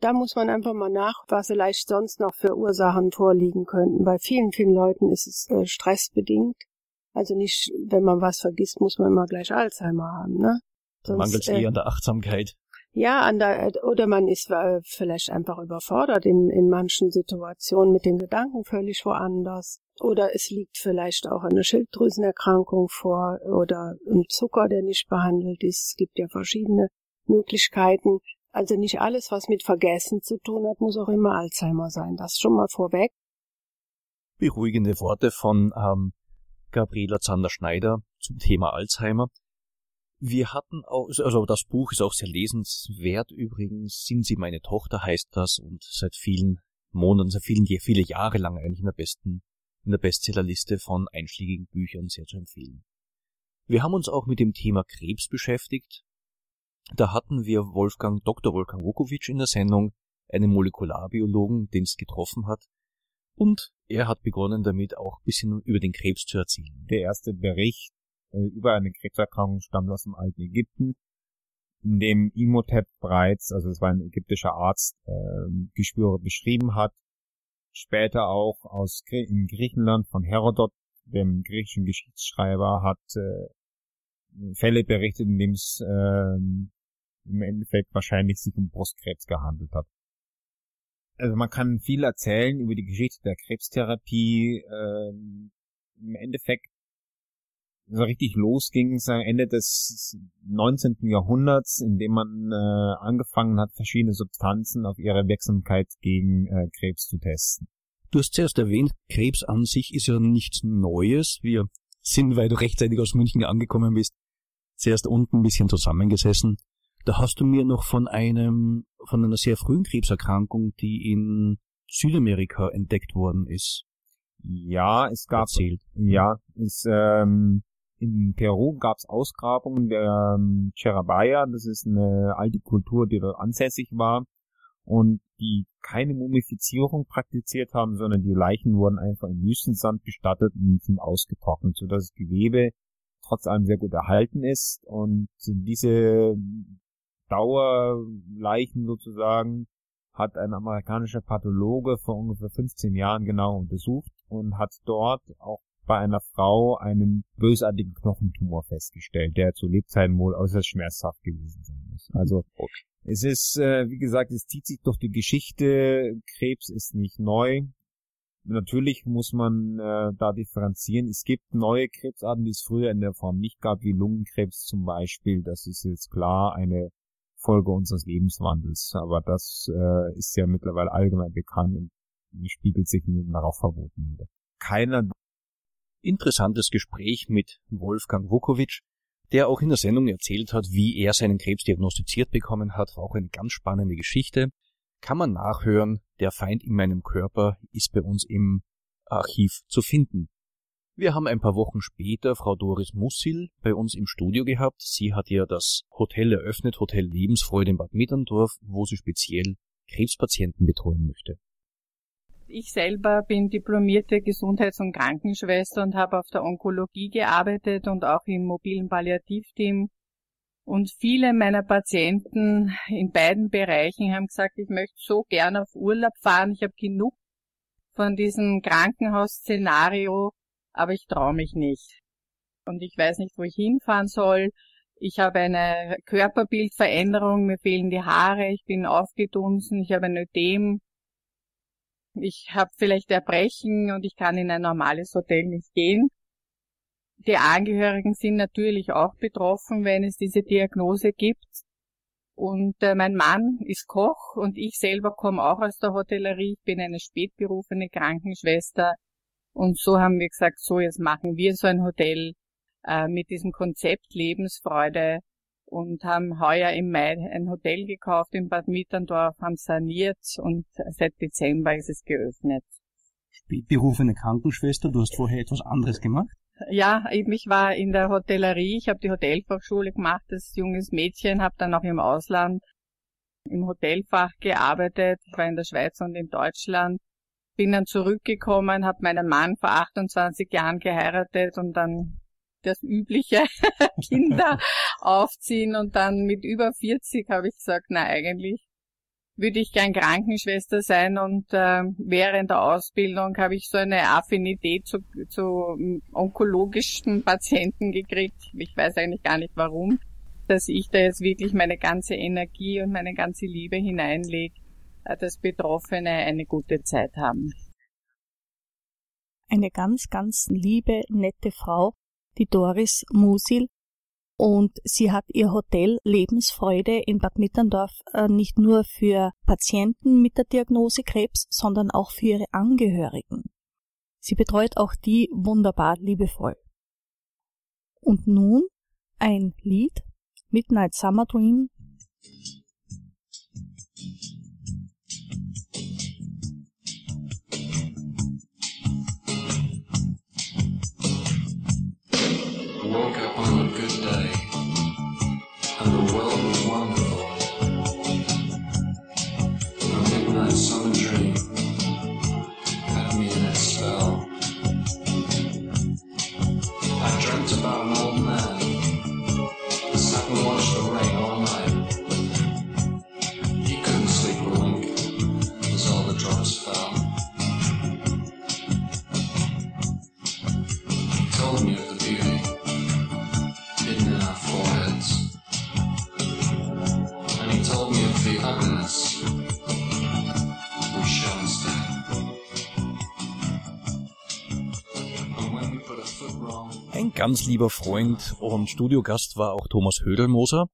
Da muss man einfach mal nach, was vielleicht sonst noch für Ursachen vorliegen könnten. Bei vielen, vielen Leuten ist es äh, stressbedingt. Also nicht, wenn man was vergisst, muss man immer gleich Alzheimer haben, ne? Mangelt äh, eher an der Achtsamkeit. Ja, an der, oder man ist äh, vielleicht einfach überfordert in, in manchen Situationen mit den Gedanken völlig woanders. Oder es liegt vielleicht auch eine Schilddrüsenerkrankung vor oder ein Zucker, der nicht behandelt ist. Es gibt ja verschiedene Möglichkeiten. Also nicht alles, was mit Vergessen zu tun hat, muss auch immer Alzheimer sein. Das schon mal vorweg. Beruhigende Worte von ähm, Gabriela Zander-Schneider zum Thema Alzheimer. Wir hatten auch, also das Buch ist auch sehr lesenswert übrigens. Sind Sie meine Tochter heißt das und seit vielen Monaten, seit vielen, viele Jahre lang eigentlich in der besten, in der Bestsellerliste von einschlägigen Büchern sehr zu empfehlen. Wir haben uns auch mit dem Thema Krebs beschäftigt. Da hatten wir Wolfgang, Dr. Wolfgang Vukovic in der Sendung, einen Molekularbiologen, den es getroffen hat. Und er hat begonnen damit auch ein bisschen über den Krebs zu erzählen. Der erste Bericht äh, über eine Krebserkrankung stammt aus dem alten Ägypten, in dem Imhotep bereits, also es war ein ägyptischer Arzt, äh, Geschwüre beschrieben hat. Später auch aus in Griechenland von Herodot, dem griechischen Geschichtsschreiber, hat äh, Fälle berichtet, in dem es äh, im Endeffekt wahrscheinlich sich um Brustkrebs gehandelt hat. Also man kann viel erzählen über die Geschichte der Krebstherapie. Ähm, Im Endeffekt so richtig losging es am Ende des 19. Jahrhunderts, indem man äh, angefangen hat, verschiedene Substanzen auf ihre Wirksamkeit gegen äh, Krebs zu testen. Du hast zuerst erwähnt, Krebs an sich ist ja nichts Neues. Wir sind, weil du rechtzeitig aus München angekommen bist, zuerst unten ein bisschen zusammengesessen. Da hast du mir noch von einem, von einer sehr frühen Krebserkrankung, die in Südamerika entdeckt worden ist. Ja, es gab, erzählt. ja, es, ähm, in Peru gab es Ausgrabungen der ähm, Cherabaya, das ist eine alte Kultur, die dort ansässig war und die keine Mumifizierung praktiziert haben, sondern die Leichen wurden einfach im Wüstensand bestattet und sind ausgetrocknet, sodass das Gewebe trotz allem sehr gut erhalten ist. Und diese Dauerleichen sozusagen hat ein amerikanischer Pathologe vor ungefähr 15 Jahren genau untersucht und hat dort auch bei einer Frau einen bösartigen Knochentumor festgestellt, der zu Lebzeiten wohl äußerst schmerzhaft gewesen sein muss. Also es ist, äh, wie gesagt, es zieht sich durch die Geschichte. Krebs ist nicht neu. Natürlich muss man äh, da differenzieren. Es gibt neue Krebsarten, die es früher in der Form nicht gab, wie Lungenkrebs zum Beispiel. Das ist jetzt klar eine Folge unseres Lebenswandels. Aber das äh, ist ja mittlerweile allgemein bekannt und spiegelt sich darauf verboten wieder. Keiner interessantes Gespräch mit Wolfgang Vukovic, der auch in der Sendung erzählt hat, wie er seinen Krebs diagnostiziert bekommen hat. War auch eine ganz spannende Geschichte. Kann man nachhören. Der Feind in meinem Körper ist bei uns im Archiv zu finden. Wir haben ein paar Wochen später Frau Doris Mussil bei uns im Studio gehabt. Sie hat ja das Hotel eröffnet, Hotel Lebensfreude in Bad Mitterndorf, wo sie speziell Krebspatienten betreuen möchte. Ich selber bin diplomierte Gesundheits- und Krankenschwester und habe auf der Onkologie gearbeitet und auch im mobilen Palliativteam. Und viele meiner Patienten in beiden Bereichen haben gesagt, ich möchte so gern auf Urlaub fahren. Ich habe genug von diesem Krankenhausszenario, aber ich traue mich nicht. Und ich weiß nicht, wo ich hinfahren soll. Ich habe eine Körperbildveränderung, mir fehlen die Haare, ich bin aufgedunsen, ich habe ein Ödem, ich habe vielleicht Erbrechen und ich kann in ein normales Hotel nicht gehen. Die Angehörigen sind natürlich auch betroffen, wenn es diese Diagnose gibt. Und äh, mein Mann ist Koch und ich selber komme auch aus der Hotellerie. Ich bin eine spätberufene Krankenschwester. Und so haben wir gesagt, so jetzt machen wir so ein Hotel äh, mit diesem Konzept Lebensfreude und haben heuer im Mai ein Hotel gekauft in Bad Mitterndorf, haben saniert und seit Dezember ist es geöffnet. Spätberufene Krankenschwester, du hast vorher etwas anderes gemacht? Ja, ich war in der Hotellerie, ich habe die Hotelfachschule gemacht als junges Mädchen, habe dann auch im Ausland im Hotelfach gearbeitet, ich war in der Schweiz und in Deutschland, bin dann zurückgekommen, habe meinen Mann vor 28 Jahren geheiratet und dann das übliche Kinder aufziehen und dann mit über 40 habe ich gesagt, na eigentlich würde ich gern Krankenschwester sein und äh, während der Ausbildung habe ich so eine Affinität zu, zu onkologischen Patienten gekriegt. Ich weiß eigentlich gar nicht warum, dass ich da jetzt wirklich meine ganze Energie und meine ganze Liebe hineinlege, äh, dass Betroffene eine gute Zeit haben. Eine ganz, ganz liebe, nette Frau, die Doris Musil, und sie hat ihr Hotel Lebensfreude in Bad Mitterndorf äh, nicht nur für Patienten mit der Diagnose Krebs, sondern auch für ihre Angehörigen. Sie betreut auch die wunderbar liebevoll. Und nun ein Lied Midnight Summer Dream woke up on a good day, and the world Ein ganz lieber Freund und Studiogast war auch Thomas Hödelmoser,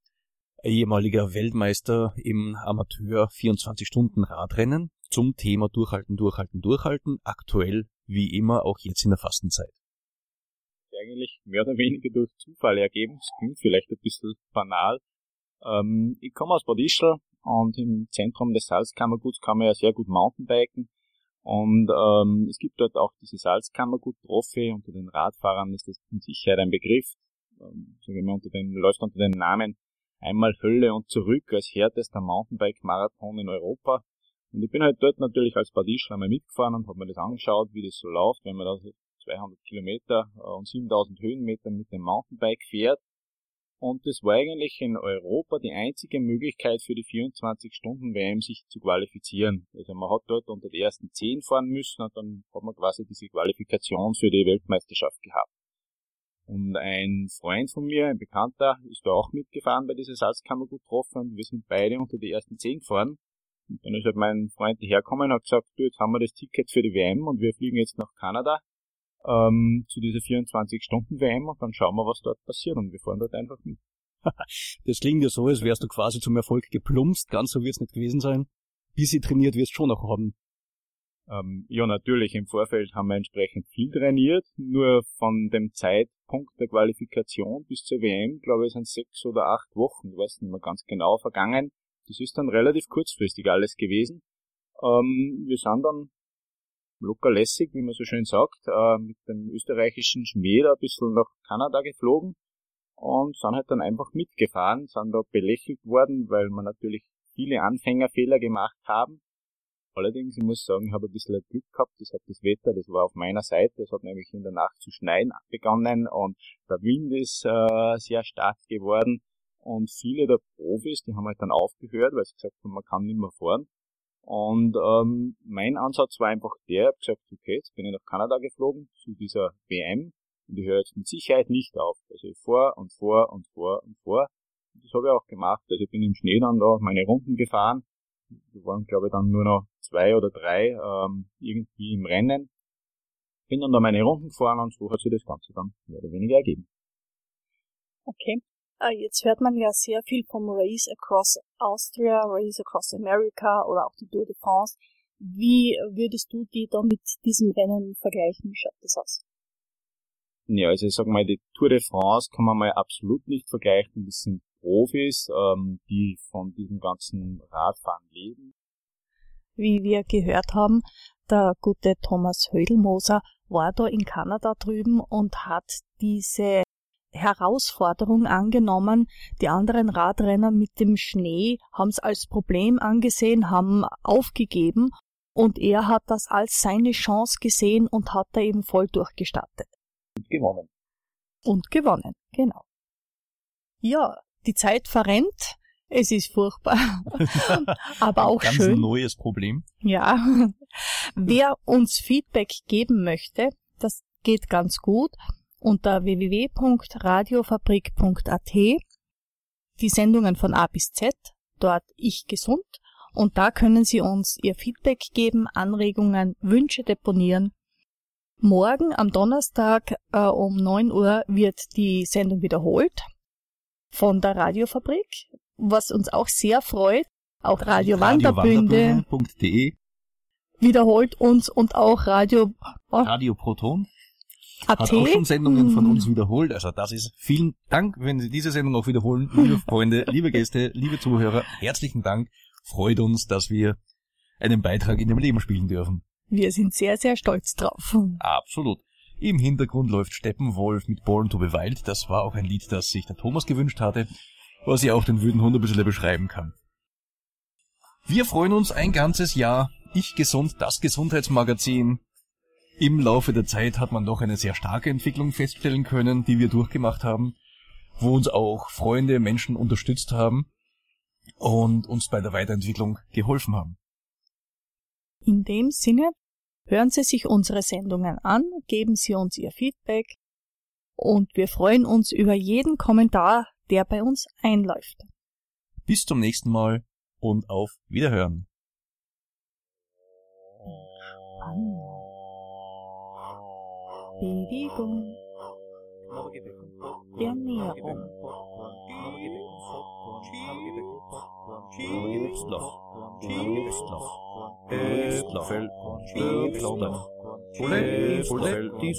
ehemaliger Weltmeister im Amateur 24-Stunden-Radrennen zum Thema Durchhalten, Durchhalten, Durchhalten, aktuell wie immer auch jetzt in der Fastenzeit. eigentlich mehr oder weniger durch Zufall ergeben. Das klingt vielleicht ein bisschen banal. Ähm, ich komme aus Bad Ischl und im Zentrum des Salzkammerguts kann man ja sehr gut Mountainbiken. Und ähm, es gibt dort auch diese Salzkammergut-Profi. Unter den Radfahrern ist das mit Sicherheit ein Begriff. Ähm, sagen wir unter den, läuft unter dem Namen Einmal Hölle und zurück als härtester Mountainbike-Marathon in Europa. Und ich bin halt dort natürlich als Bad Ischl einmal mitgefahren und habe mir das angeschaut, wie das so läuft, wenn man da so 200 Kilometer äh, und 7000 Höhenmeter mit dem Mountainbike fährt. Und das war eigentlich in Europa die einzige Möglichkeit für die 24-Stunden-WM sich zu qualifizieren. Also man hat dort unter die ersten 10 fahren müssen und dann hat man quasi diese Qualifikation für die Weltmeisterschaft gehabt. Und ein Freund von mir, ein Bekannter, ist da auch mitgefahren bei dieser Salzkammergut-Tropfen und wir sind beide unter die ersten 10 gefahren. Und dann ist halt mein Freund hergekommen und hat gesagt, du, jetzt haben wir das Ticket für die WM und wir fliegen jetzt nach Kanada ähm, zu dieser 24-Stunden-WM und dann schauen wir, was dort passiert und wir fahren dort einfach mit. Das klingt ja so, als wärst du quasi zum Erfolg geplumpst, ganz so wird's nicht gewesen sein. Bisschen trainiert wirst schon noch haben. Ähm, ja, natürlich, im Vorfeld haben wir entsprechend viel trainiert, nur von dem Zeitpunkt der Qualifikation bis zur WM, glaube ich, sind sechs oder acht Wochen, ich weiß nicht mehr ganz genau, vergangen. Das ist dann relativ kurzfristig alles gewesen. Ähm, wir sind dann locker lässig, wie man so schön sagt, äh, mit dem österreichischen Schmäh da ein bisschen nach Kanada geflogen und sind halt dann einfach mitgefahren, sind da belächelt worden, weil wir natürlich viele Anfängerfehler gemacht haben. Allerdings, ich muss sagen, ich habe ein bisschen Glück gehabt, das hat das Wetter, das war auf meiner Seite, es hat nämlich in der Nacht zu schneien begonnen und der Wind ist äh, sehr stark geworden und viele der Profis, die haben halt dann aufgehört, weil sie gesagt haben, man kann nicht mehr fahren. Und ähm, mein Ansatz war einfach der, ich habe gesagt, okay, jetzt bin ich nach Kanada geflogen zu dieser WM Und ich höre jetzt mit Sicherheit nicht auf. Also vor und vor und vor und vor. Und das habe ich auch gemacht. Also ich bin im Schnee dann da meine Runden gefahren. Wir waren, glaube ich, dann nur noch zwei oder drei ähm, irgendwie im Rennen. Bin dann da meine Runden gefahren und so hat sich das Ganze dann mehr oder weniger ergeben. Okay. Äh, Jetzt hört man ja sehr viel vom Race Across Austria, Race Across America oder auch die Tour de France. Wie würdest du die da mit diesem Rennen vergleichen? Wie schaut das aus? Ja, also ich sag mal, die Tour de France kann man mal absolut nicht vergleichen. Das sind Profis, ähm, die von diesem ganzen Radfahren leben. Wie wir gehört haben, der gute Thomas Hödelmoser war da in Kanada drüben und hat diese Herausforderung angenommen. Die anderen Radrenner mit dem Schnee haben es als Problem angesehen, haben aufgegeben und er hat das als seine Chance gesehen und hat da eben voll durchgestartet. Und gewonnen. Und gewonnen, genau. Ja, die Zeit verrennt. Es ist furchtbar, aber auch Ganz schön. neues Problem. Ja. Wer uns Feedback geben möchte, das geht ganz gut unter www.radiofabrik.at. Die Sendungen von A bis Z, dort Ich gesund. Und da können Sie uns Ihr Feedback geben, Anregungen, Wünsche deponieren. Morgen am Donnerstag äh, um 9 Uhr wird die Sendung wiederholt von der Radiofabrik, was uns auch sehr freut. Auch Radio Wanderbünde Radiowanderbünde.de, wiederholt uns und auch Radio oh, Radio Proton. AT. Hat auch schon Sendungen von Mhm. uns wiederholt. Also das ist vielen Dank, wenn Sie diese Sendung auch wiederholen. Liebe Freunde, liebe Gäste, liebe Zuhörer, herzlichen Dank. Freut uns, dass wir einen Beitrag in Ihrem Leben spielen dürfen. Wir sind sehr, sehr stolz drauf. Absolut. Im Hintergrund läuft Steppenwolf mit Born to be Wild. Das war auch ein Lied, das sich der Thomas gewünscht hatte, was ich auch den wüden Hund ein bisschen beschreiben kann. Wir freuen uns ein ganzes Jahr. Ich gesund, das Gesundheitsmagazin. Im Laufe der Zeit hat man doch eine sehr starke Entwicklung feststellen können, die wir durchgemacht haben, wo uns auch Freunde, Menschen unterstützt haben und uns bei der Weiterentwicklung geholfen haben. In dem Sinne, hören Sie sich unsere Sendungen an, geben Sie uns Ihr Feedback und wir freuen uns über jeden Kommentar, der bei uns einläuft. Bis zum nächsten Mal und auf Wiederhören. 베이비곰 뺨미야곰 Ypsler Soletti